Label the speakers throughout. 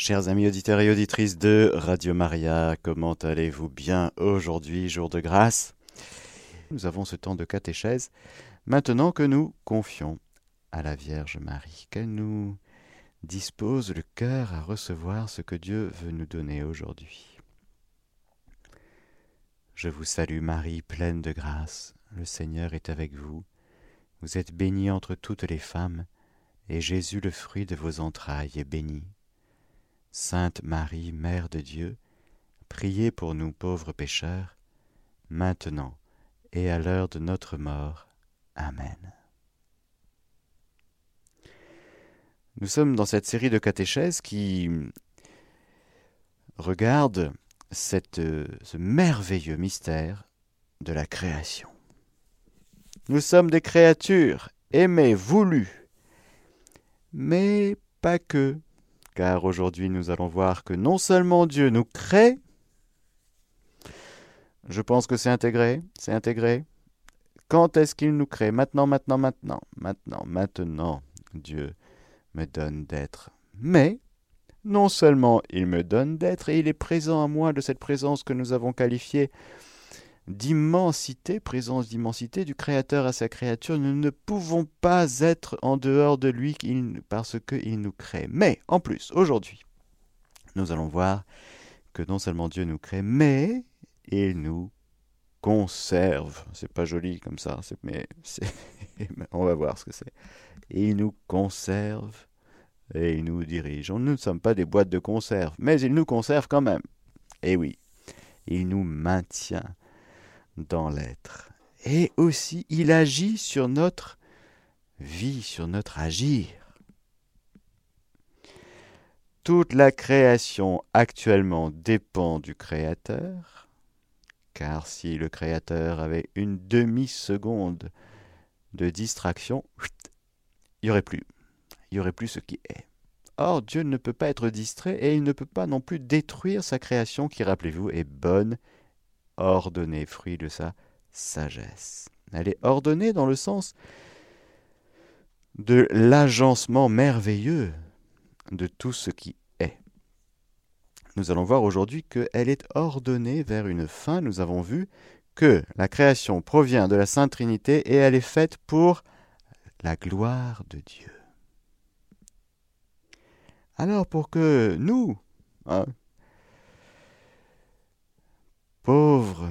Speaker 1: Chers amis auditeurs et auditrices de Radio Maria, comment allez-vous bien aujourd'hui, jour de grâce? Nous avons ce temps de catéchèse maintenant que nous confions à la Vierge Marie, qu'elle nous dispose le cœur à recevoir ce que Dieu veut nous donner aujourd'hui. Je vous salue Marie, pleine de grâce, le Seigneur est avec vous. Vous êtes bénie entre toutes les femmes, et Jésus, le fruit de vos entrailles, est béni. Sainte Marie, Mère de Dieu, priez pour nous pauvres pécheurs, maintenant et à l'heure de notre mort. Amen. Nous sommes dans cette série de catéchèses qui regarde cette, ce merveilleux mystère de la création. Nous sommes des créatures aimées, voulues, mais pas que car aujourd'hui nous allons voir que non seulement Dieu nous crée, je pense que c'est intégré, c'est intégré. Quand est-ce qu'il nous crée? Maintenant, maintenant, maintenant, maintenant, maintenant, Dieu me donne d'être. Mais, non seulement il me donne d'être, et il est présent à moi de cette présence que nous avons qualifiée d'immensité, présence d'immensité du Créateur à sa créature, nous ne pouvons pas être en dehors de lui parce qu'il nous crée. Mais, en plus, aujourd'hui, nous allons voir que non seulement Dieu nous crée, mais il nous conserve. C'est pas joli comme ça, mais on va voir ce que c'est. Il nous conserve et il nous dirige. Nous ne sommes pas des boîtes de conserve, mais il nous conserve quand même. Et oui, il nous maintient dans l'être. Et aussi, il agit sur notre vie, sur notre agir. Toute la création actuellement dépend du Créateur, car si le Créateur avait une demi-seconde de distraction, il n'y aurait plus. Il n'y aurait plus ce qui est. Or, Dieu ne peut pas être distrait et il ne peut pas non plus détruire sa création qui, rappelez-vous, est bonne ordonnée, fruit de sa sagesse. Elle est ordonnée dans le sens de l'agencement merveilleux de tout ce qui est. Nous allons voir aujourd'hui qu'elle est ordonnée vers une fin. Nous avons vu que la création provient de la Sainte Trinité et elle est faite pour la gloire de Dieu. Alors pour que nous, hein, Pauvre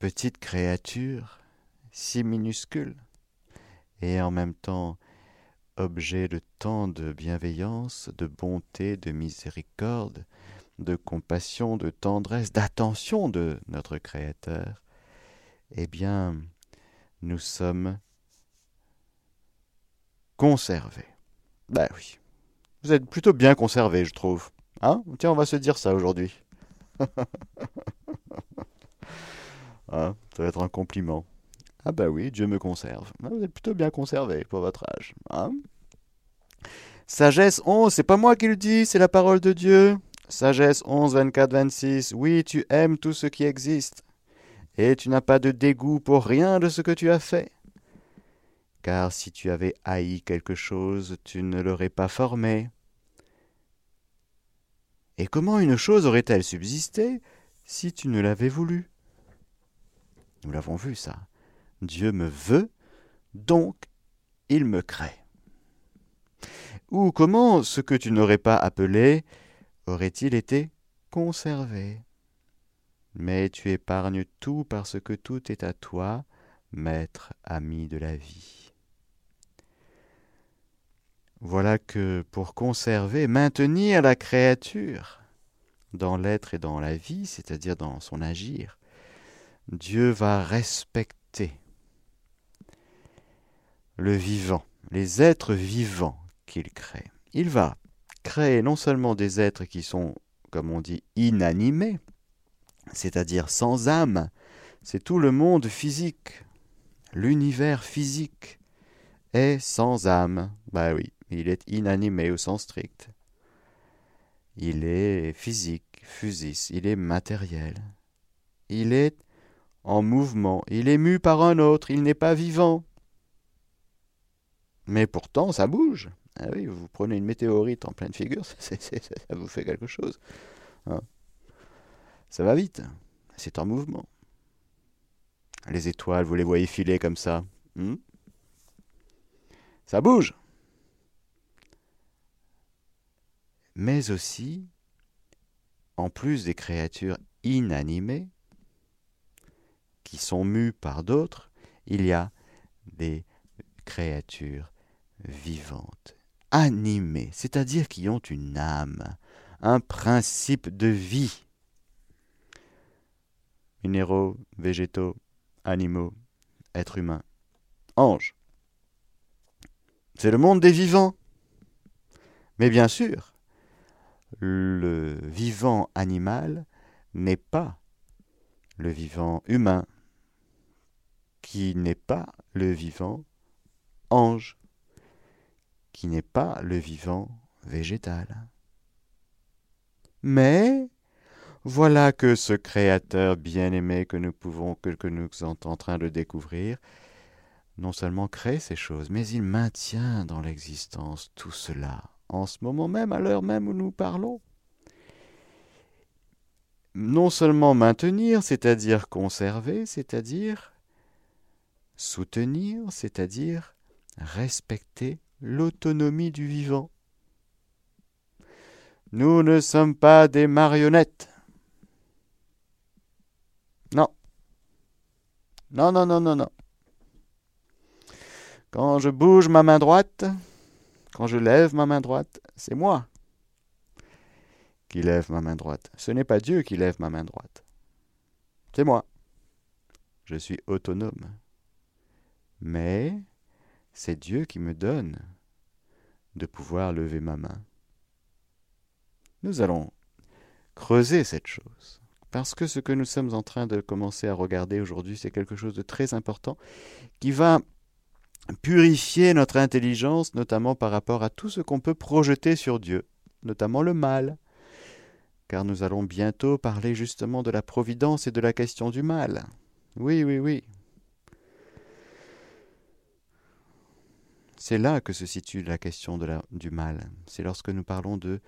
Speaker 1: petite créature, si minuscule, et en même temps objet de tant de bienveillance, de bonté, de miséricorde, de compassion, de tendresse, d'attention de notre Créateur, eh bien, nous sommes conservés. Ben oui. Vous êtes plutôt bien conservés, je trouve. Hein? Tiens, on va se dire ça aujourd'hui. Ah, ça va être un compliment. Ah bah oui, Dieu me conserve. Ah, vous êtes plutôt bien conservé pour votre âge. Hein Sagesse 11, c'est pas moi qui le dis, c'est la parole de Dieu. Sagesse 11, 24, 26. Oui, tu aimes tout ce qui existe, et tu n'as pas de dégoût pour rien de ce que tu as fait. Car si tu avais haï quelque chose, tu ne l'aurais pas formé. Et comment une chose aurait-elle subsisté si tu ne l'avais voulu? Nous l'avons vu ça. Dieu me veut, donc il me crée. Ou comment ce que tu n'aurais pas appelé aurait-il été conservé? Mais tu épargnes tout parce que tout est à toi, maître ami de la vie. Voilà que pour conserver, maintenir la créature dans l'être et dans la vie, c'est-à-dire dans son agir, Dieu va respecter le vivant, les êtres vivants qu'il crée. Il va créer non seulement des êtres qui sont, comme on dit, inanimés, c'est-à-dire sans âme, c'est tout le monde physique, l'univers physique est sans âme. Bah oui, il est inanimé au sens strict. Il est physique, physis, il est matériel. Il est en mouvement, il est mu par un autre, il n'est pas vivant. Mais pourtant, ça bouge. Ah oui, vous prenez une météorite en pleine figure, ça vous fait quelque chose. Hein. ça va vite, c'est en mouvement. Les étoiles, vous les voyez filer comme ça. Hmm? Ça bouge. Mais aussi, en plus des créatures inanimées, qui sont mues par d'autres, il y a des créatures vivantes, animées, c'est-à-dire qui ont une âme, un principe de vie. Minéraux, végétaux, animaux, êtres humains, anges. C'est le monde des vivants. Mais bien sûr, le vivant animal n'est pas le vivant humain, qui n'est pas le vivant ange, qui n'est pas le vivant végétal. Mais voilà que ce Créateur bien-aimé que nous pouvons, que, que nous sommes en train de découvrir, non seulement crée ces choses, mais il maintient dans l'existence tout cela, en ce moment même, à l'heure même où nous parlons. Non seulement maintenir, c'est-à-dire conserver, c'est-à-dire soutenir, c'est-à-dire respecter l'autonomie du vivant. Nous ne sommes pas des marionnettes. Non. Non, non, non, non, non. Quand je bouge ma main droite, quand je lève ma main droite, c'est moi qui lève ma main droite. Ce n'est pas Dieu qui lève ma main droite. C'est moi. Je suis autonome. Mais c'est Dieu qui me donne de pouvoir lever ma main. Nous allons creuser cette chose. Parce que ce que nous sommes en train de commencer à regarder aujourd'hui, c'est quelque chose de très important qui va purifier notre intelligence, notamment par rapport à tout ce qu'on peut projeter sur Dieu, notamment le mal. Car nous allons bientôt parler justement de la providence et de la question du mal. Oui, oui, oui. C'est là que se situe la question du mal. C'est lorsque nous parlons de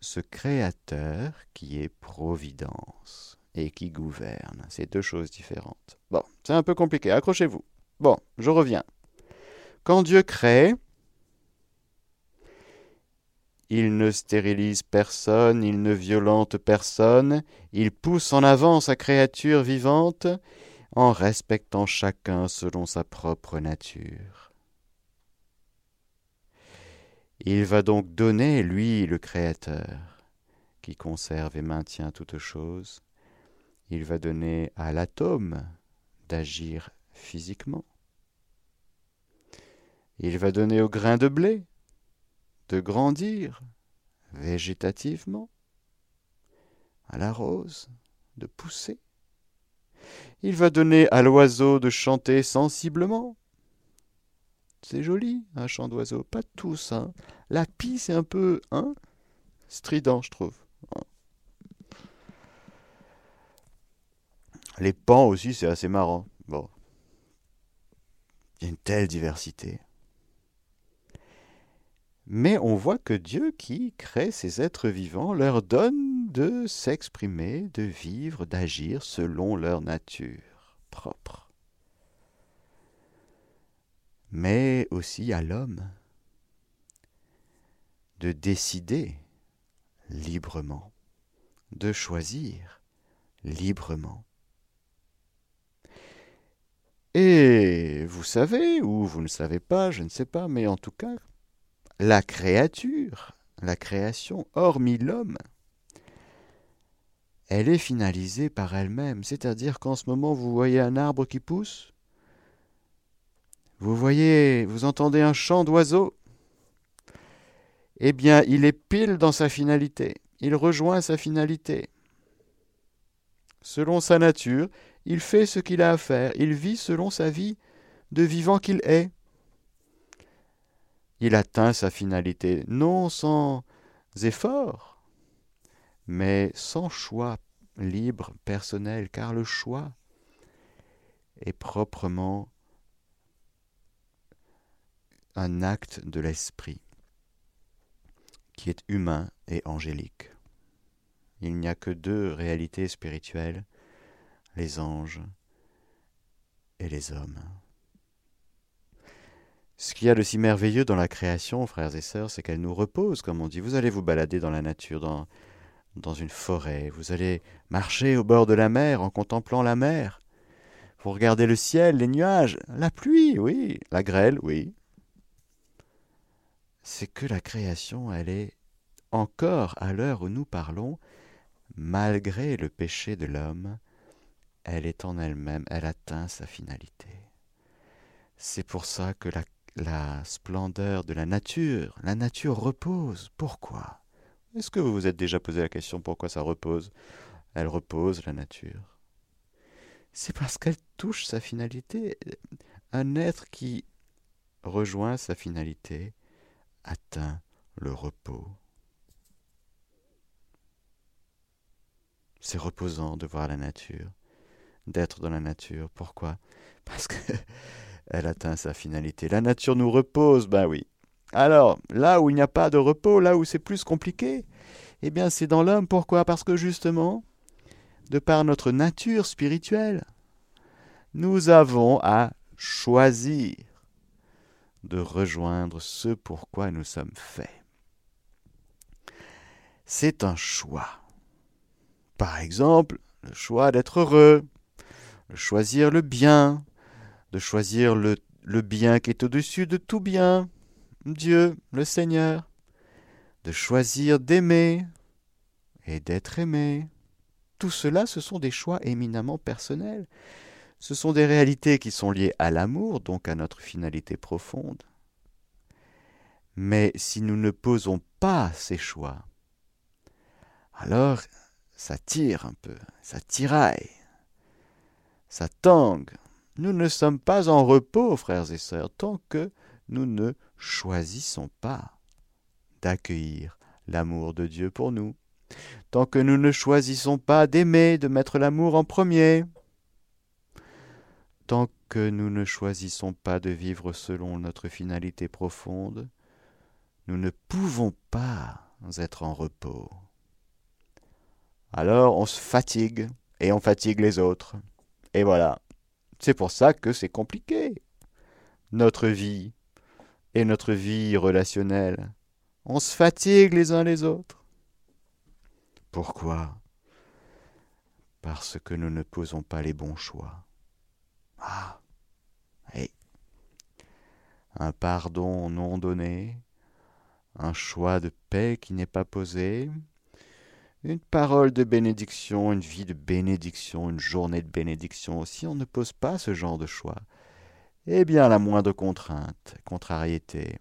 Speaker 1: ce Créateur qui est Providence et qui gouverne. C'est deux choses différentes. Bon, c'est un peu compliqué, accrochez-vous. Bon, je reviens. Quand Dieu crée, il ne stérilise personne, il ne violente personne, il pousse en avant sa créature vivante en respectant chacun selon sa propre nature. Il va donc donner, lui, le Créateur, qui conserve et maintient toutes choses, il va donner à l'atome d'agir physiquement. Il va donner au grain de blé de grandir végétativement, à la rose de pousser. Il va donner à l'oiseau de chanter sensiblement. C'est joli, un chant d'oiseau. Pas tous, hein. La pie, c'est un peu, hein, strident, je trouve. Les pans aussi, c'est assez marrant. Bon. Il y a une telle diversité. Mais on voit que Dieu qui crée ces êtres vivants leur donne de s'exprimer, de vivre, d'agir selon leur nature propre. Mais aussi à l'homme de décider librement, de choisir librement. Et vous savez, ou vous ne savez pas, je ne sais pas, mais en tout cas, la créature, la création, hormis l'homme, elle est finalisée par elle-même. C'est-à-dire qu'en ce moment, vous voyez un arbre qui pousse, vous voyez, vous entendez un chant d'oiseau, eh bien, il est pile dans sa finalité. Il rejoint sa finalité. Selon sa nature, il fait ce qu'il a à faire. Il vit selon sa vie de vivant qu'il est il atteint sa finalité non sans effort, mais sans choix libre, personnel, car le choix est proprement un acte de l'esprit. qui est humain et angélique. Il n'y a que deux réalités spirituelles, les anges et les hommes. Ce qu'il y a de si merveilleux dans la création, frères et sœurs, c'est qu'elle nous repose, comme on dit. Vous allez vous balader dans la nature, dans, dans une forêt, vous allez marcher au bord de la mer en contemplant la mer. Vous regardez le ciel, les nuages, la pluie, oui, la grêle, oui. C'est que la création, elle est encore à l'heure où nous parlons, malgré le péché de l'homme, elle est en elle-même, elle atteint sa finalité. C'est pour ça que la splendeur de la nature. La nature repose. Pourquoi? Est-ce que vous vous êtes déjà posé la question pourquoi ça repose? Elle repose, la nature. C'est parce qu'elle touche sa finalité. Un être qui rejoint sa finalité atteint le repos. C'est reposant de voir la nature, d'être dans la nature. Pourquoi? Parce que elle atteint sa finalité. La nature nous repose, ben oui. Alors, là où il n'y a pas de repos, là où c'est plus compliqué, eh bien c'est dans l'homme. Pourquoi? Parce que justement, de par notre nature spirituelle, nous avons à choisir de rejoindre ce pourquoi nous sommes faits. C'est un choix. Par exemple, le choix d'être heureux, de choisir le bien, de choisir le, le bien qui est au-dessus de tout bien, Dieu, le Seigneur, de choisir d'aimer et d'être aimé. Tout cela, ce sont des choix éminemment personnels. Ce sont des réalités qui sont liées à l'amour, donc à notre finalité profonde. Mais si nous ne posons pas ces choix, alors ça tire un peu, ça tiraille, ça tangue, nous ne sommes pas en repos, frères et sœurs, tant que nous ne choisissons pas d'accueillir l'amour de Dieu pour nous, tant que nous ne choisissons pas d'aimer, de mettre l'amour en premier, tant que nous ne choisissons pas de vivre selon notre finalité profonde, nous ne pouvons pas être en repos. Alors on se fatigue et on fatigue les autres. Et voilà. C'est pour ça que c'est compliqué. Notre vie et notre vie relationnelle. On se fatigue les uns les autres. Pourquoi? Parce que nous ne posons pas les bons choix. Ah oui. Un pardon non donné, un choix de paix qui n'est pas posé, une parole de bénédiction, une vie de bénédiction, une journée de bénédiction, si on ne pose pas ce genre de choix, eh bien la moindre contrainte, contrariété,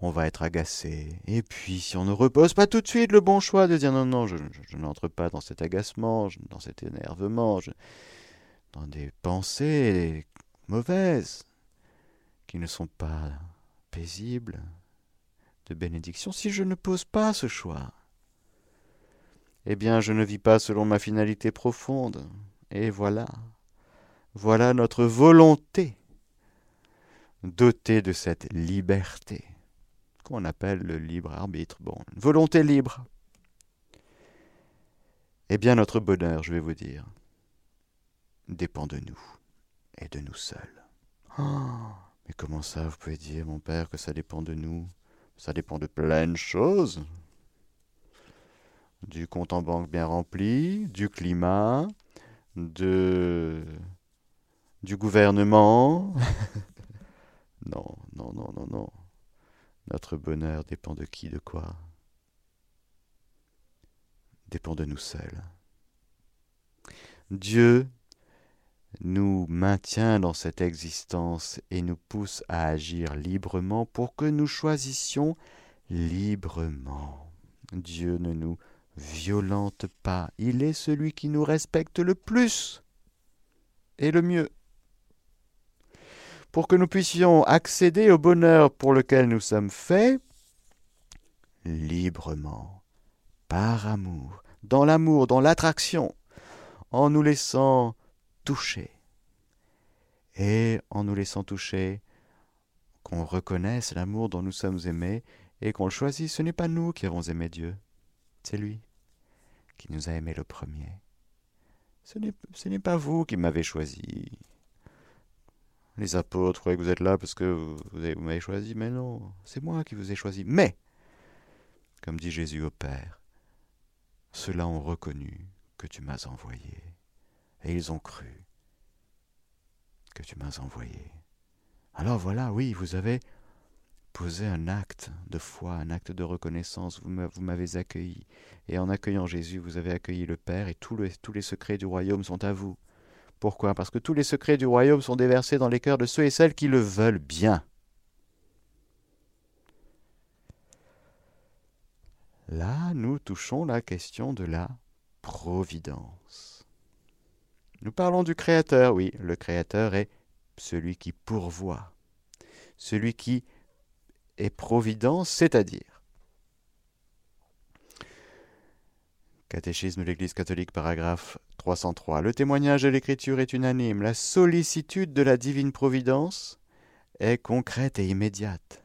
Speaker 1: on va être agacé. Et puis si on ne repose pas tout de suite le bon choix de dire non, non, je, n'entre pas dans cet agacement, dans cet énervement, dans des pensées mauvaises, qui ne sont pas paisibles, de bénédiction, si je ne pose pas ce choix, eh bien je ne vis pas selon ma finalité profonde. Et voilà, voilà notre volonté, dotée de cette liberté, qu'on appelle le libre arbitre. Bon, volonté libre. Eh bien notre bonheur, je vais vous dire, dépend de nous et de nous seuls. Oh, mais comment ça, vous pouvez dire, mon père, que ça dépend de nous? Ça dépend de plein de choses du compte en banque bien rempli, du climat, de du gouvernement. non, non, non, non, non. Notre bonheur dépend de qui, de quoi? Dépend de nous seuls. Dieu nous maintient dans cette existence et nous pousse à agir librement pour que nous choisissions librement. Dieu ne nous violente pas. Il est celui qui nous respecte le plus et le mieux. Pour que nous puissions accéder au bonheur pour lequel nous sommes faits, librement, par amour, dans l'amour, dans l'attraction, en nous laissant toucher. Et en nous laissant toucher, qu'on reconnaisse l'amour dont nous sommes aimés et qu'on le choisisse, ce n'est pas nous qui avons aimé Dieu, c'est lui qui nous a aimés le premier. Ce n'est pas vous qui m'avez choisi. Les apôtres, croyez que vous êtes là parce que vous m'avez choisi, mais non, c'est moi qui vous ai choisi. Mais, comme dit Jésus au Père, ceux-là ont reconnu que tu m'as envoyé, et ils ont cru que tu m'as envoyé. Alors voilà, oui, vous avez posé un acte de foi, un acte de reconnaissance, vous m'avez accueilli, et en accueillant Jésus, vous avez accueilli le Père, et tous les secrets du royaume sont à vous. Pourquoi? Parce que tous les secrets du royaume sont déversés dans les cœurs de ceux et celles qui le veulent bien. Là, nous touchons la question de la providence. Nous parlons du Créateur, oui, le Créateur est celui qui pourvoit, celui qui est providence, c'est-à-dire. Catéchisme de l'Église catholique, paragraphe 303. Le témoignage de l'Écriture est unanime. La sollicitude de la divine providence est concrète et immédiate.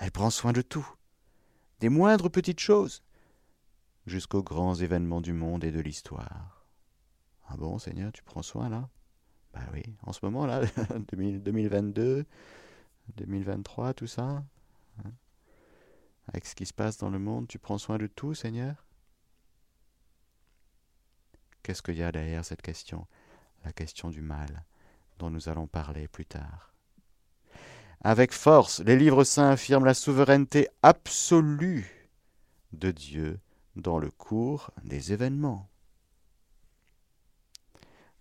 Speaker 1: Elle prend soin de tout, des moindres petites choses, jusqu'aux grands événements du monde et de l'histoire. Ah bon, Seigneur, tu prends soin là? Bah oui, en ce moment là, 2022, 2023, tout ça. Hein? Avec ce qui se passe dans le monde, tu prends soin de tout, Seigneur? Qu'est-ce qu'il y a derrière cette question? La question du mal, dont nous allons parler plus tard. Avec force, les livres saints affirment la souveraineté absolue de Dieu dans le cours des événements.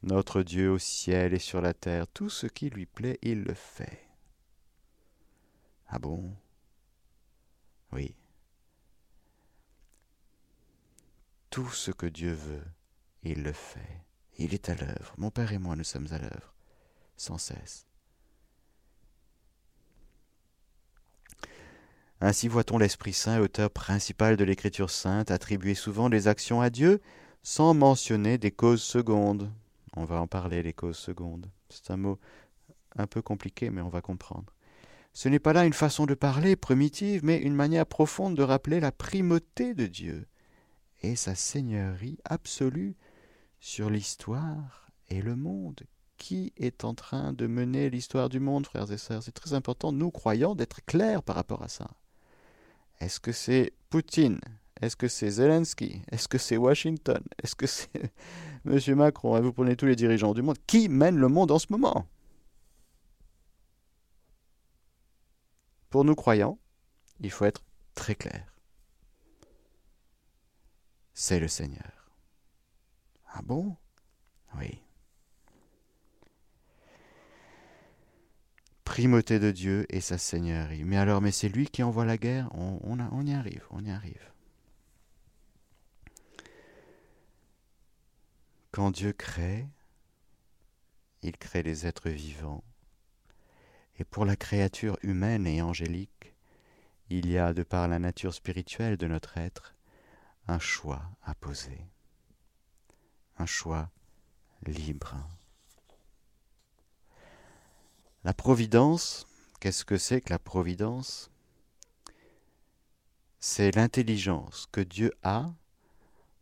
Speaker 1: Notre Dieu au ciel et sur la terre, tout ce qui lui plaît, il le fait. Ah bon? Oui. Tout ce que Dieu veut, il le fait. Il est à l'œuvre. Mon Père et moi, nous sommes à l'œuvre, sans cesse. Ainsi voit-on l'Esprit Saint, auteur principal de l'Écriture sainte, attribuer souvent des actions à Dieu sans mentionner des causes secondes. On va en parler, les causes secondes. C'est un mot un peu compliqué, mais on va comprendre. Ce n'est pas là une façon de parler primitive, mais une manière profonde de rappeler la primauté de Dieu et sa seigneurie absolue sur l'histoire et le monde. Qui est en train de mener l'histoire du monde, frères et sœurs? C'est très important, nous croyants, d'être clairs par rapport à ça. Est-ce que c'est Poutine Est-ce que c'est Zelensky? Est-ce que c'est Washington? Est-ce que c'est M. Macron? Vous prenez tous les dirigeants du monde. Qui mène le monde en ce moment? Pour nous croyants, il faut être très clair. C'est le Seigneur. Ah bon? Oui. Primauté de Dieu et sa seigneurie. Mais alors, mais c'est lui qui envoie la guerre? On y arrive, on y arrive. Quand Dieu crée, il crée des êtres vivants. Et pour la créature humaine et angélique, il y a, de par la nature spirituelle de notre être, un choix à poser un choix libre. La providence, qu'est-ce que c'est que la providence? C'est l'intelligence que Dieu a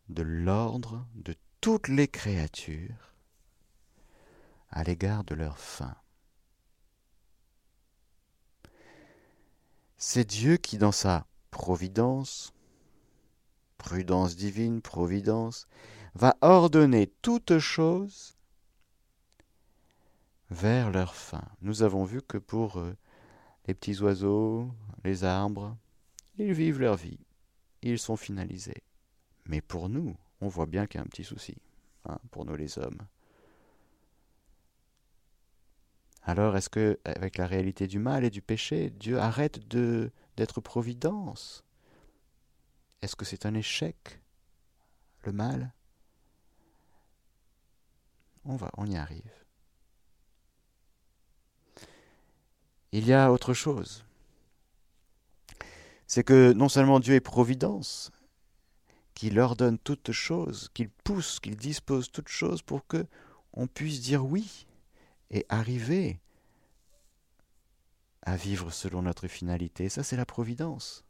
Speaker 1: de l'ordre de toutes les créatures à l'égard de leur fin. C'est Dieu qui, dans sa providence, prudence divine, providence, va ordonner toutes choses vers leur fin. Nous avons vu que pour euh, les petits oiseaux, les arbres, ils vivent leur vie, ils sont finalisés. Mais pour nous, on voit bien qu'il y a un petit souci, hein, pour nous les hommes. Alors est-ce que, avec la réalité du mal et du péché, Dieu arrête de d'être providence? Est-ce que c'est un échec, le mal? On va, on y arrive. Il y a autre chose. C'est que non seulement Dieu est providence, qu'il ordonne toutes choses, qu'il pousse, qu'il dispose toutes choses pour que on puisse dire oui et arriver à vivre selon notre finalité. Ça, c'est la providence.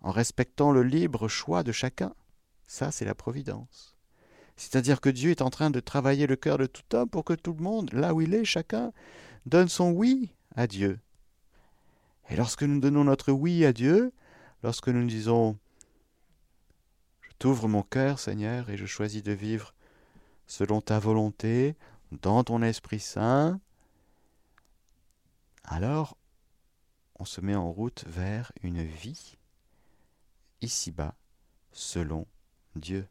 Speaker 1: en respectant le libre choix de chacun. Ça, c'est la providence. C'est-à-dire que Dieu est en train de travailler le cœur de tout homme pour que tout le monde, là où il est, chacun, donne son oui à Dieu. Et lorsque nous donnons notre oui à Dieu, lorsque nous disons Je t'ouvre mon cœur, Seigneur, et je choisis de vivre selon ta volonté, dans ton Esprit Saint, alors on se met en route vers une vie ici-bas selon Dieu.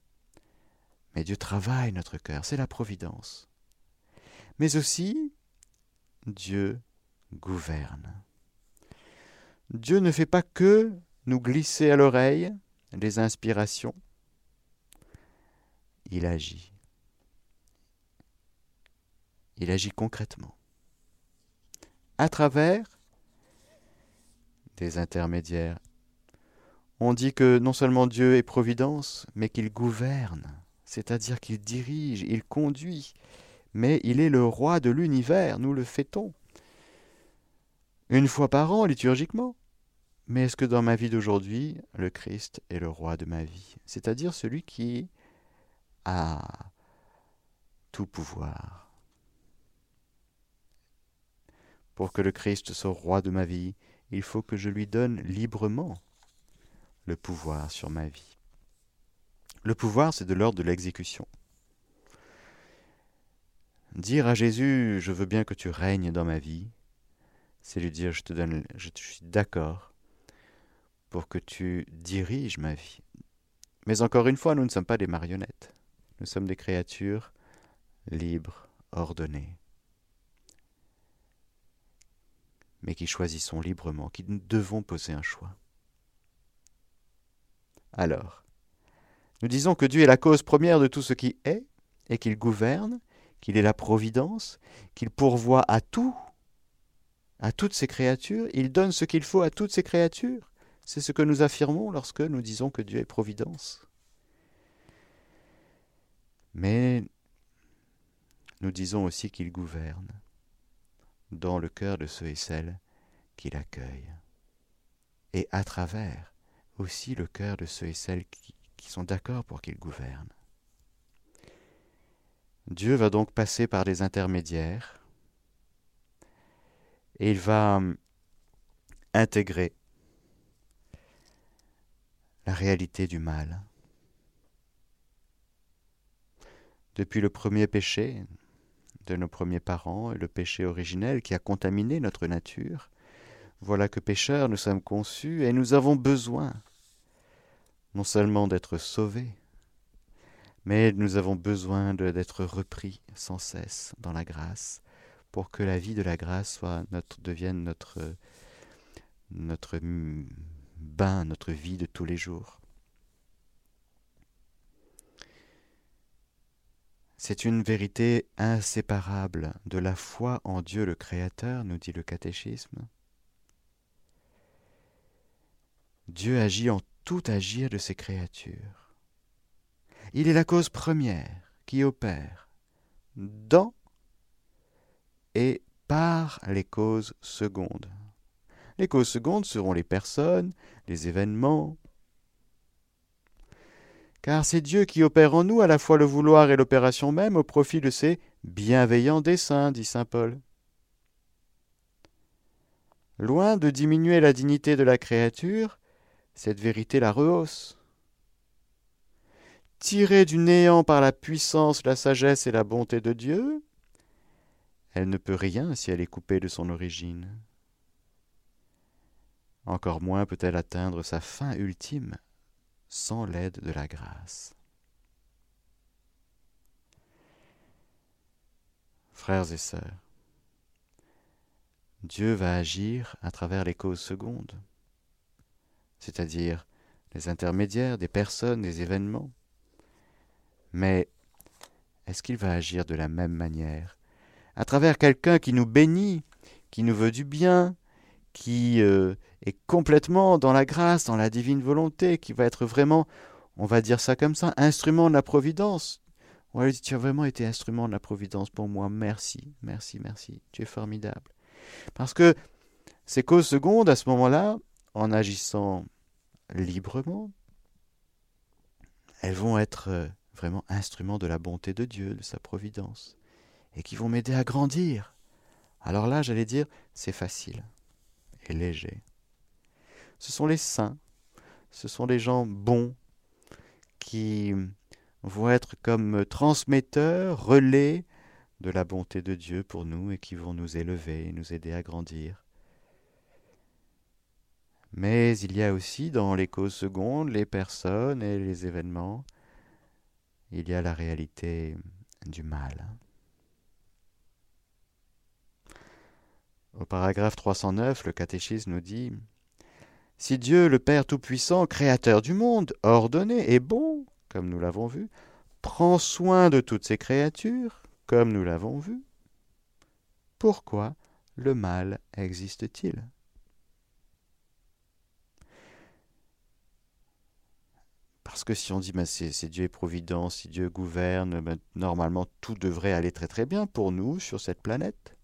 Speaker 1: Mais Dieu travaille notre cœur, c'est la providence. Mais aussi, Dieu gouverne. Dieu ne fait pas que nous glisser à l'oreille les inspirations, il agit. Il agit concrètement. À travers des intermédiaires. On dit que non seulement Dieu est providence, mais qu'il gouverne, c'est-à-dire qu'il dirige, il conduit, mais il est le roi de l'univers, nous le fêtons. Une fois par an, liturgiquement. Mais est-ce que dans ma vie d'aujourd'hui, le Christ est le roi de ma vie? C'est-à-dire celui qui a tout pouvoir. Pour que le Christ soit roi de ma vie, il faut que je lui donne librement le pouvoir sur ma vie. Le pouvoir, c'est de l'ordre de l'exécution. Dire à Jésus, je veux bien que tu règnes dans ma vie, c'est lui dire, je te je suis d'accord pour que tu diriges ma vie. Mais encore une fois, nous ne sommes pas des marionnettes. Nous sommes des créatures libres, ordonnées. mais qui choisissons librement, qui devons poser un choix. Alors, nous disons que Dieu est la cause première de tout ce qui est, et qu'il gouverne, qu'il est la providence, qu'il pourvoit à tout, à toutes ses créatures, il donne ce qu'il faut à toutes ses créatures. C'est ce que nous affirmons lorsque nous disons que Dieu est providence. Mais nous disons aussi qu'il gouverne dans le cœur de ceux et celles qui l'accueillent, et à travers aussi le cœur de ceux et celles qui, qui sont d'accord pour qu'il gouverne. Dieu va donc passer par des intermédiaires et il va hum, intégrer la réalité du mal. Depuis le premier péché, de nos premiers parents et le péché originel qui a contaminé notre nature, voilà que pécheurs nous sommes conçus et nous avons besoin non seulement d'être sauvés, mais nous avons besoin d'être repris sans cesse dans la grâce pour que la vie de la grâce soit notre, devienne notre, notre bain, notre vie de tous les jours. C'est une vérité inséparable de la foi en Dieu le Créateur, nous dit le catéchisme. Dieu agit en tout agir de ses créatures. Il est la cause première qui opère dans et par les causes secondes. Les causes secondes seront les personnes, les événements, car c'est Dieu qui opère en nous à la fois le vouloir et l'opération même au profit de ses bienveillants desseins, dit saint Paul. Loin de diminuer la dignité de la créature, cette vérité la rehausse. Tirée du néant par la puissance, la sagesse et la bonté de Dieu, elle ne peut rien si elle est coupée de son origine. Encore moins peut-elle atteindre sa fin ultime sans l'aide de la grâce. Frères et sœurs, Dieu va agir à travers les causes secondes, c'est-à-dire les intermédiaires des personnes, des événements. Mais est-ce qu'il va agir de la même manière À travers quelqu'un qui nous bénit, qui nous veut du bien, qui euh, est complètement dans la grâce, dans la divine volonté, qui va être vraiment, on va dire ça comme ça, instrument de la providence. On va lui dire, tu as vraiment été instrument de la providence pour moi, merci, merci, merci, tu es formidable. Parce que ces causes secondes, à ce moment-là, en agissant librement, elles vont être euh, vraiment instruments de la bonté de Dieu, de sa providence, et qui vont m'aider à grandir. Alors là, j'allais dire, c'est facile léger. Ce sont les saints, ce sont les gens bons qui vont être comme transmetteurs, relais de la bonté de Dieu pour nous et qui vont nous élever et nous aider à grandir. Mais il y a aussi dans les causes secondes les personnes et les événements, il y a la réalité du mal. Au paragraphe 309, le catéchisme nous dit Si Dieu, le Père Tout-Puissant, Créateur du monde, ordonné et bon, comme nous l'avons vu, prend soin de toutes ses créatures, comme nous l'avons vu, pourquoi le mal existe-t-il? Parce que si on dit ben c'est Dieu est provident, si Dieu gouverne, ben, normalement tout devrait aller très très bien pour nous sur cette planète,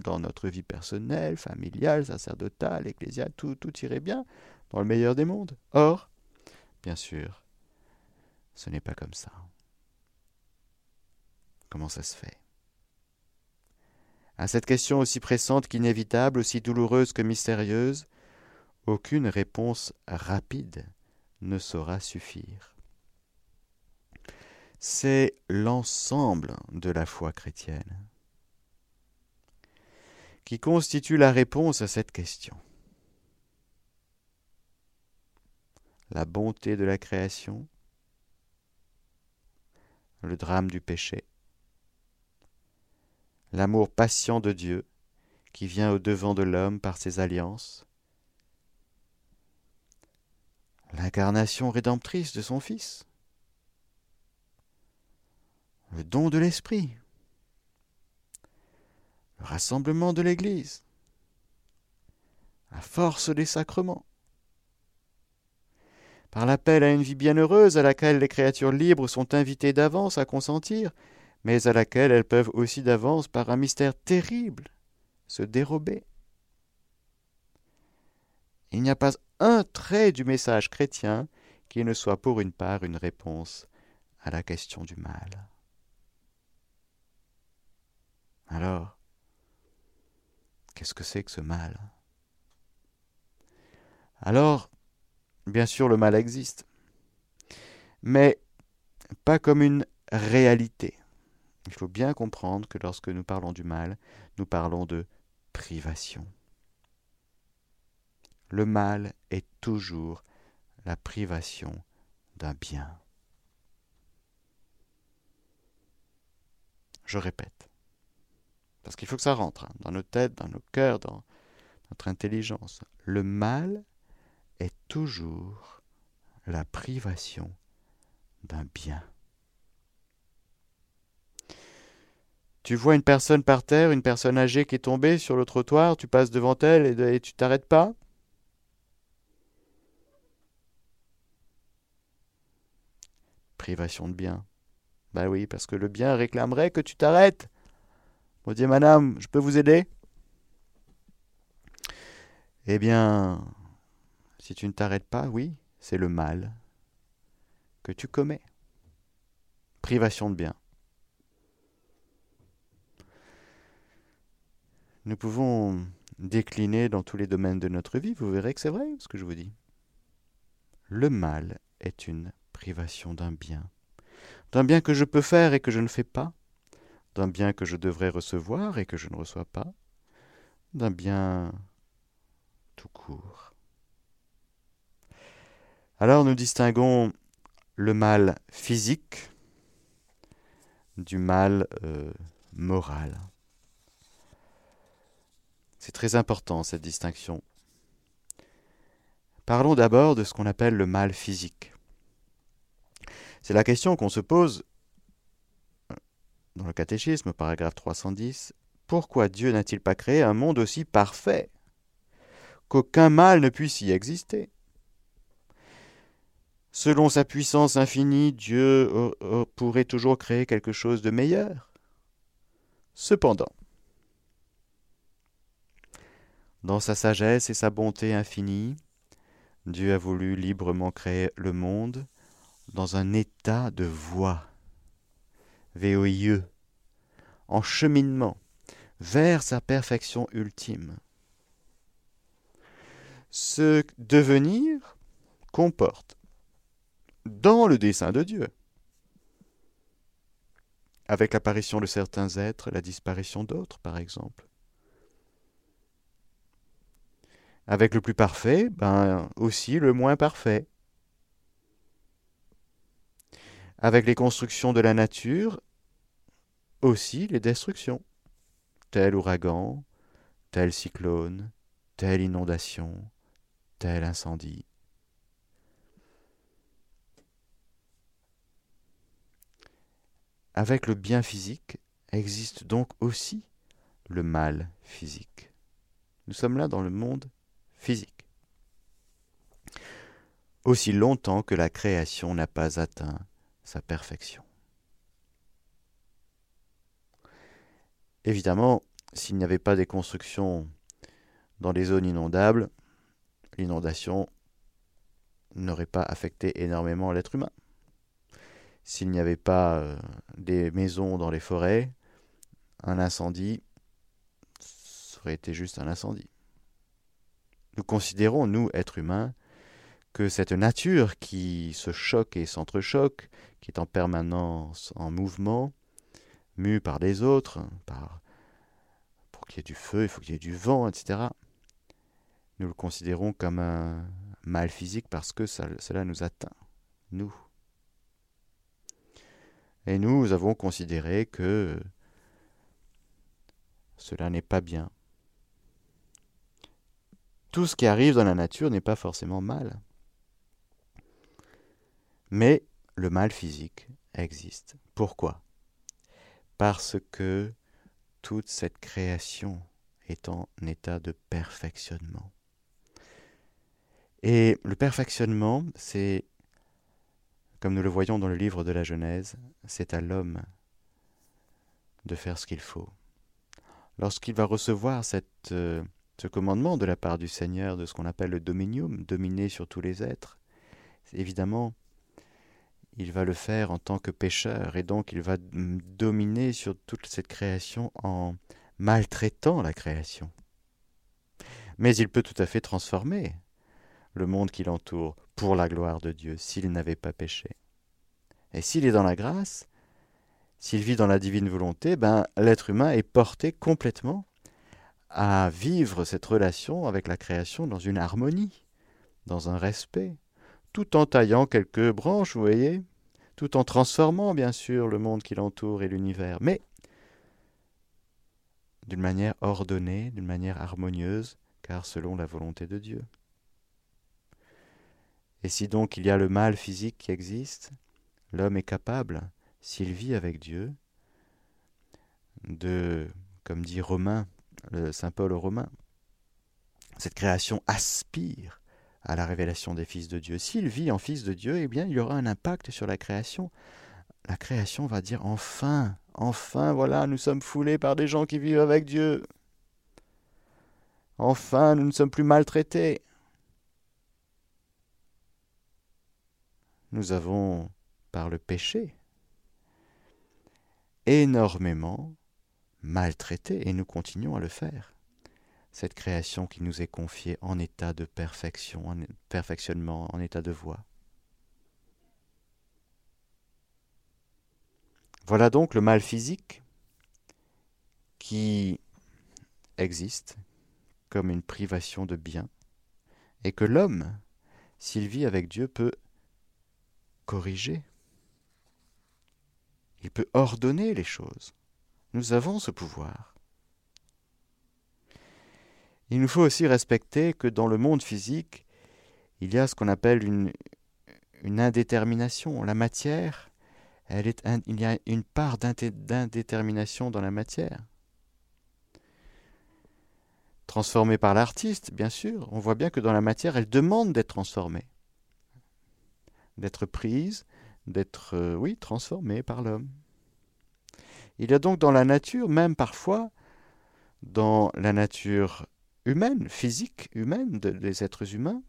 Speaker 1: dans notre vie personnelle, familiale, sacerdotale, ecclésiale, tout, tout irait bien, dans le meilleur des mondes. Or, bien sûr, ce n'est pas comme ça. Comment ça se fait? À cette question aussi pressante qu'inévitable, aussi douloureuse que mystérieuse, aucune réponse rapide ne saura suffire. C'est l'ensemble de la foi chrétienne qui constitue la réponse à cette question. La bonté de la création, le drame du péché, l'amour patient de Dieu qui vient au devant de l'homme par ses alliances, l'incarnation rédemptrice de son Fils, le don de l'Esprit, le rassemblement de l'Église, la force des sacrements, par l'appel à une vie bienheureuse à laquelle les créatures libres sont invitées d'avance à consentir, mais à laquelle elles peuvent aussi d'avance, par un mystère terrible, se dérober. Il n'y a pas un trait du message chrétien qui ne soit pour une part une réponse à la question du mal. Alors, qu'est-ce que c'est que ce mal? Alors, bien sûr, le mal existe, mais pas comme une réalité. Il faut bien comprendre que lorsque nous parlons du mal, nous parlons de privation. Le mal est toujours la privation d'un bien. Je répète, parce qu'il faut que ça rentre hein, dans nos têtes, dans nos cœurs, dans notre intelligence. Le mal est toujours la privation d'un bien. Tu vois une personne par terre, une personne âgée qui est tombée sur le trottoir, tu passes devant elle et, tu t'arrêtes pas? Privation de bien. Ben oui, parce que le bien réclamerait que tu t'arrêtes. Bon Dieu, madame, je peux vous aider? Eh bien, si tu ne t'arrêtes pas, oui, c'est le mal que tu commets. Privation de bien. Nous pouvons décliner dans tous les domaines de notre vie, vous verrez que c'est vrai ce que je vous dis. Le mal est une privation d'un bien, d'un bien que je peux faire et que je ne fais pas, d'un bien que je devrais recevoir et que je ne reçois pas, d'un bien tout court. Alors nous distinguons le mal physique du mal euh, moral. C'est très important cette distinction. Parlons d'abord de ce qu'on appelle le mal physique. C'est la question qu'on se pose dans le catéchisme, paragraphe 310. Pourquoi Dieu n'a-t-il pas créé un monde aussi parfait qu'aucun mal ne puisse y exister? Selon sa puissance infinie, Dieu pourrait toujours créer quelque chose de meilleur. Cependant, dans sa sagesse et sa bonté infinie, Dieu a voulu librement créer le monde dans un état de voie, VOIE, en cheminement vers sa perfection ultime. Ce devenir comporte, dans le dessein de Dieu, avec l'apparition de certains êtres, la disparition d'autres, par exemple. Avec le plus parfait, ben aussi le moins parfait. Avec les constructions de la nature, aussi les destructions. Tel ouragan, tel cyclone, telle inondation, tel incendie. Avec le bien physique existe donc aussi le mal physique. Nous sommes là dans le monde physique. Aussi longtemps que la création n'a pas atteint sa perfection. Évidemment, s'il n'y avait pas des constructions dans les zones inondables, l'inondation n'aurait pas affecté énormément l'être humain. S'il n'y avait pas euh, des maisons dans les forêts, un incendie, ça aurait été juste un incendie. Nous considérons, nous, êtres humains, que cette nature qui se choque et s'entrechoque, qui est en permanence en mouvement, mue par les autres, par pour qu'il y ait du feu, il faut qu'il y ait du vent, etc. Nous le considérons comme un mal physique parce que cela nous atteint, nous. Et nous avons considéré que cela n'est pas bien. Tout ce qui arrive dans la nature n'est pas forcément mal. Mais le mal physique existe. Pourquoi? Parce que toute cette création est en état de perfectionnement. Et le perfectionnement, c'est, comme nous le voyons dans le livre de la Genèse, c'est à l'homme de faire ce qu'il faut. Lorsqu'il va recevoir euh, ce commandement de la part du Seigneur de ce qu'on appelle le dominium, dominer sur tous les êtres, évidemment, il va le faire en tant que pécheur, et donc il va dominer sur toute cette création en maltraitant la création. Mais il peut tout à fait transformer le monde qui l'entoure pour la gloire de Dieu s'il n'avait pas péché. Et s'il est dans la grâce, s'il vit dans la divine volonté, ben, l'être humain est porté complètement à vivre cette relation avec la création dans une harmonie, dans un respect, tout en taillant quelques branches, vous voyez, tout en transformant bien sûr le monde qui l'entoure et l'univers, mais d'une manière ordonnée, d'une manière harmonieuse, car selon la volonté de Dieu. Et si donc il y a le mal physique qui existe, l'homme est capable, s'il vit avec Dieu, de, comme dit Romain, le Saint Paul aux Romains, cette création aspire à la révélation des fils de Dieu. S'il vit en fils de Dieu, eh bien, il y aura un impact sur la création. La création va dire enfin, enfin, voilà, nous sommes foulés par des gens qui vivent avec Dieu. Enfin, nous ne sommes plus maltraités. Nous avons, par le péché, énormément maltraité et nous continuons à le faire cette création qui nous est confiée en état de perfection, en perfectionnement, en état de voie. Voilà donc le mal physique qui existe comme une privation de bien, et que l'homme, s'il vit avec Dieu, peut corriger. Il peut ordonner les choses. Nous avons ce pouvoir. Il nous faut aussi respecter que dans le monde physique, il y a ce qu'on appelle une, indétermination. La matière, il y a une part d'indétermination dans la matière. Transformée par l'artiste, bien sûr, on voit bien que dans la matière, elle demande d'être transformée, d'être prise, d'être, euh, transformée par l'homme. Il y a donc dans la nature, même parfois, dans la nature humaine, physique humaine des êtres humains,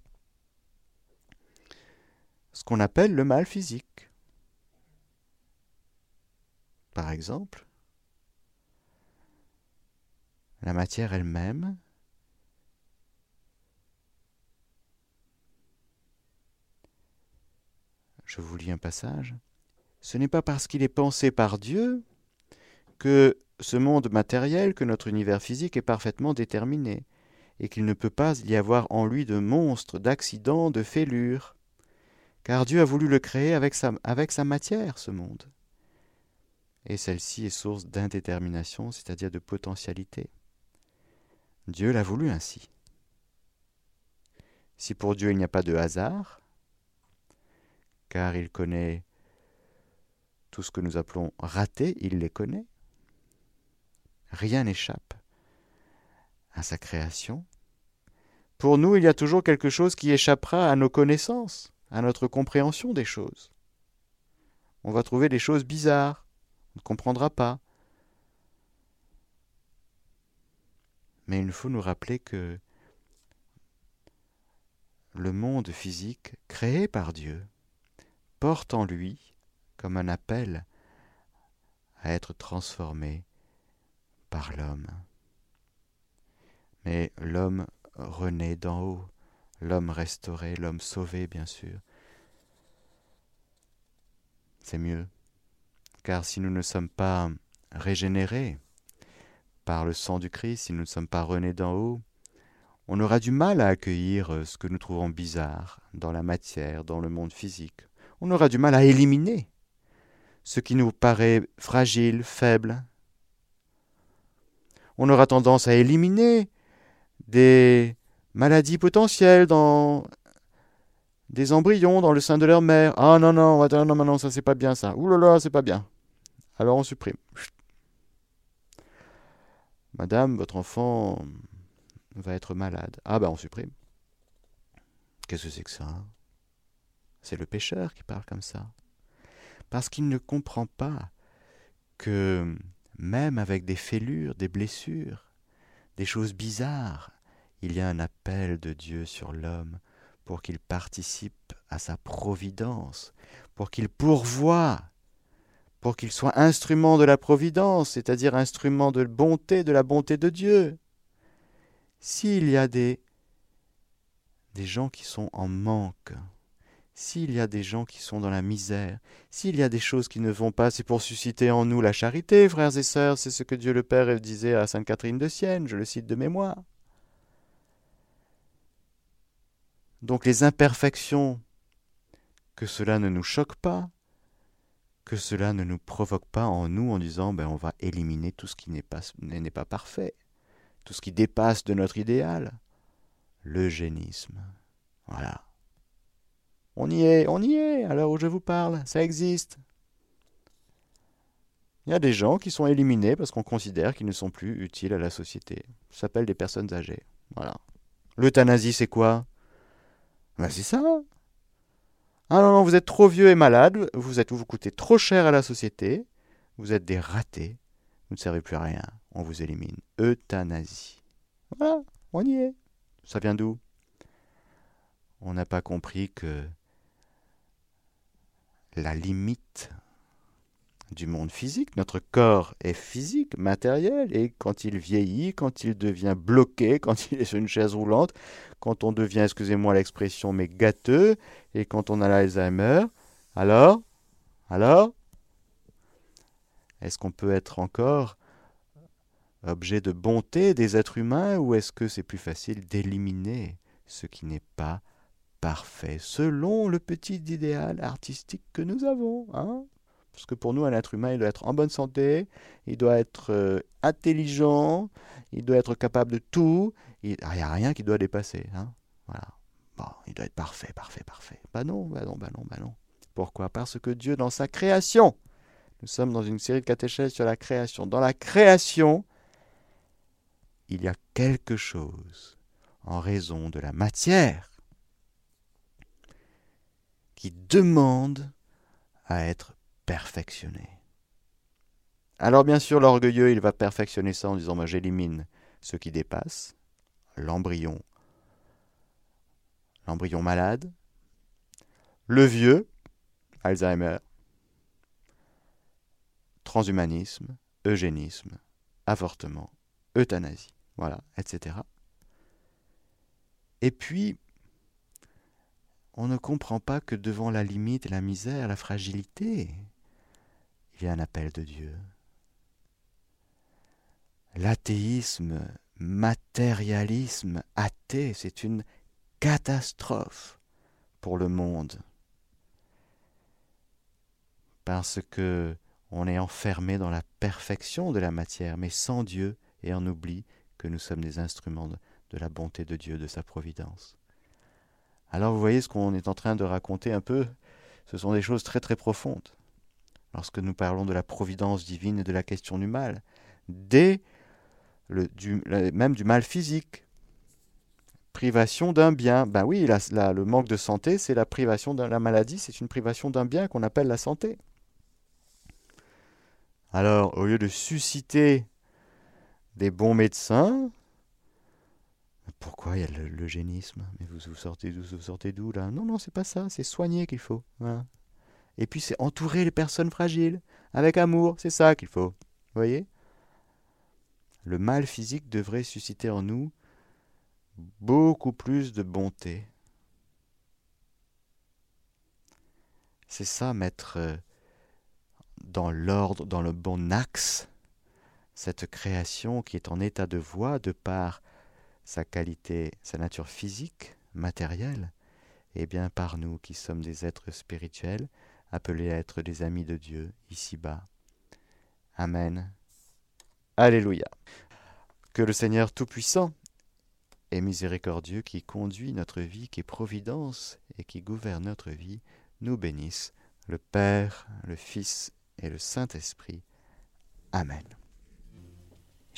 Speaker 1: ce qu'on appelle le mal physique. Par exemple, la matière elle-même Je vous lis un passage. Ce n'est pas parce qu'il est pensé par Dieu que ce monde matériel, que notre univers physique est parfaitement déterminé, et qu'il ne peut pas y avoir en lui de monstres, d'accidents, de fêlures, car Dieu a voulu le créer avec sa, matière, ce monde. Et celle-ci est source d'indétermination, c'est-à-dire de potentialité. Dieu l'a voulu ainsi. Si pour Dieu il n'y a pas de hasard, car il connaît tout ce que nous appelons ratés, il les connaît. Rien n'échappe à sa création. Pour nous, il y a toujours quelque chose qui échappera à nos connaissances, à notre compréhension des choses. On va trouver des choses bizarres, on ne comprendra pas. Mais il faut nous rappeler que le monde physique créé par Dieu porte en lui comme un appel à être transformé par l'homme. Mais l'homme renaît d'en haut, l'homme restauré, l'homme sauvé, bien sûr. C'est mieux, car si nous ne sommes pas régénérés par le sang du Christ, si nous ne sommes pas renés d'en haut, on aura du mal à accueillir ce que nous trouvons bizarre dans la matière, dans le monde physique on aura du mal à éliminer ce qui nous paraît fragile, faible. On aura tendance à éliminer des maladies potentielles dans des embryons dans le sein de leur mère. Ah non, non, non, non, non, ça c'est pas bien ça. Ouh là là, c'est pas bien. Alors on supprime. Madame, votre enfant va être malade. Ah ben on supprime. Qu'est-ce que c'est que ça? C'est le pécheur qui parle comme ça. Parce qu'il ne comprend pas que même avec des fêlures, des blessures, des choses bizarres, il y a un appel de Dieu sur l'homme pour qu'il participe à sa providence, pour qu'il pourvoie, pour qu'il soit instrument de la providence, c'est-à-dire instrument de bonté, de la bonté de Dieu. S'il y a des, des gens qui sont en manque, s'il y a des gens qui sont dans la misère, s'il y a des choses qui ne vont pas, c'est pour susciter en nous la charité, frères et sœurs, c'est ce que Dieu le Père disait à Sainte Catherine de Sienne, je le cite de mémoire. Donc les imperfections, que cela ne nous choque pas, que cela ne nous provoque pas en nous en disant ben, on va éliminer tout ce qui n'est pas, n'est pas parfait, tout ce qui dépasse de notre idéal. L'eugénisme. Voilà. On y est, on y est, à l'heure où je vous parle, ça existe. Il y a des gens qui sont éliminés parce qu'on considère qu'ils ne sont plus utiles à la société. Ça s'appelle des personnes âgées. Voilà. L'euthanasie, c'est quoi? Ben, C'est ça. Ah non, non, vous êtes trop vieux et malade, vous, êtes, vous coûtez trop cher à la société, vous êtes des ratés, vous ne servez plus à rien, on vous élimine. Euthanasie. Voilà, on y est. Ça vient d'où? On n'a pas compris que la limite du monde physique. Notre corps est physique, matériel, et quand il vieillit, quand il devient bloqué, quand il est sur une chaise roulante, quand on devient, excusez-moi l'expression, mais gâteux, et quand on a l'Alzheimer, alors, alors, est-ce qu'on peut être encore objet de bonté des êtres humains, ou est-ce que c'est plus facile d'éliminer ce qui n'est pas parfait, selon le petit idéal artistique que nous avons. Hein? Parce que pour nous, un être humain, il doit être en bonne santé, il doit être euh, intelligent, il doit être capable de tout, il n'y a rien qui doit dépasser. Hein voilà. Bon, il doit être parfait, parfait, parfait. Bah non, bah non, bah non, bah non. Pourquoi? Parce que Dieu, dans sa création, nous sommes dans une série de catéchèses sur la création. Dans la création, il y a quelque chose en raison de la matière qui demande à être perfectionné. Alors bien sûr, l'orgueilleux, il va perfectionner ça en disant, moi j'élimine ce qui dépasse, l'embryon, l'embryon malade, le vieux, Alzheimer, transhumanisme, eugénisme, avortement, euthanasie, voilà, etc. Et puis, on ne comprend pas que devant la limite, la misère, la fragilité, il y a un appel de Dieu. L'athéisme, matérialisme athée, c'est une catastrophe pour le monde. Parce que on est enfermé dans la perfection de la matière, mais sans Dieu, et on oublie que nous sommes des instruments de la bonté de Dieu, de sa providence. Alors vous voyez ce qu'on est en train de raconter un peu, ce sont des choses très très profondes. Lorsque nous parlons de la providence divine et de la question du mal, dès même du mal physique, privation d'un bien. Ben oui, le manque de santé, c'est la privation de la maladie, c'est une privation d'un bien qu'on appelle la santé. Alors, au lieu de susciter des bons médecins, pourquoi il y a l'eugénisme Mais vous, vous sortez d'où vous sortez d'où là? Non, non, c'est pas ça. C'est soigner qu'il faut. Et puis c'est entourer les personnes fragiles avec amour. C'est ça qu'il faut. Vous voyez? Le mal physique devrait susciter en nous beaucoup plus de bonté. C'est ça, mettre euh, dans l'ordre, dans le bon axe, cette création qui est en état de voie de par sa qualité, sa nature physique, matérielle, et bien par nous qui sommes des êtres spirituels, appelés à être des amis de Dieu ici-bas. Amen. Alléluia. Que le Seigneur Tout-Puissant et miséricordieux qui conduit notre vie, qui providence et qui gouverne notre vie, nous bénisse, le Père, le Fils et le Saint-Esprit. Amen.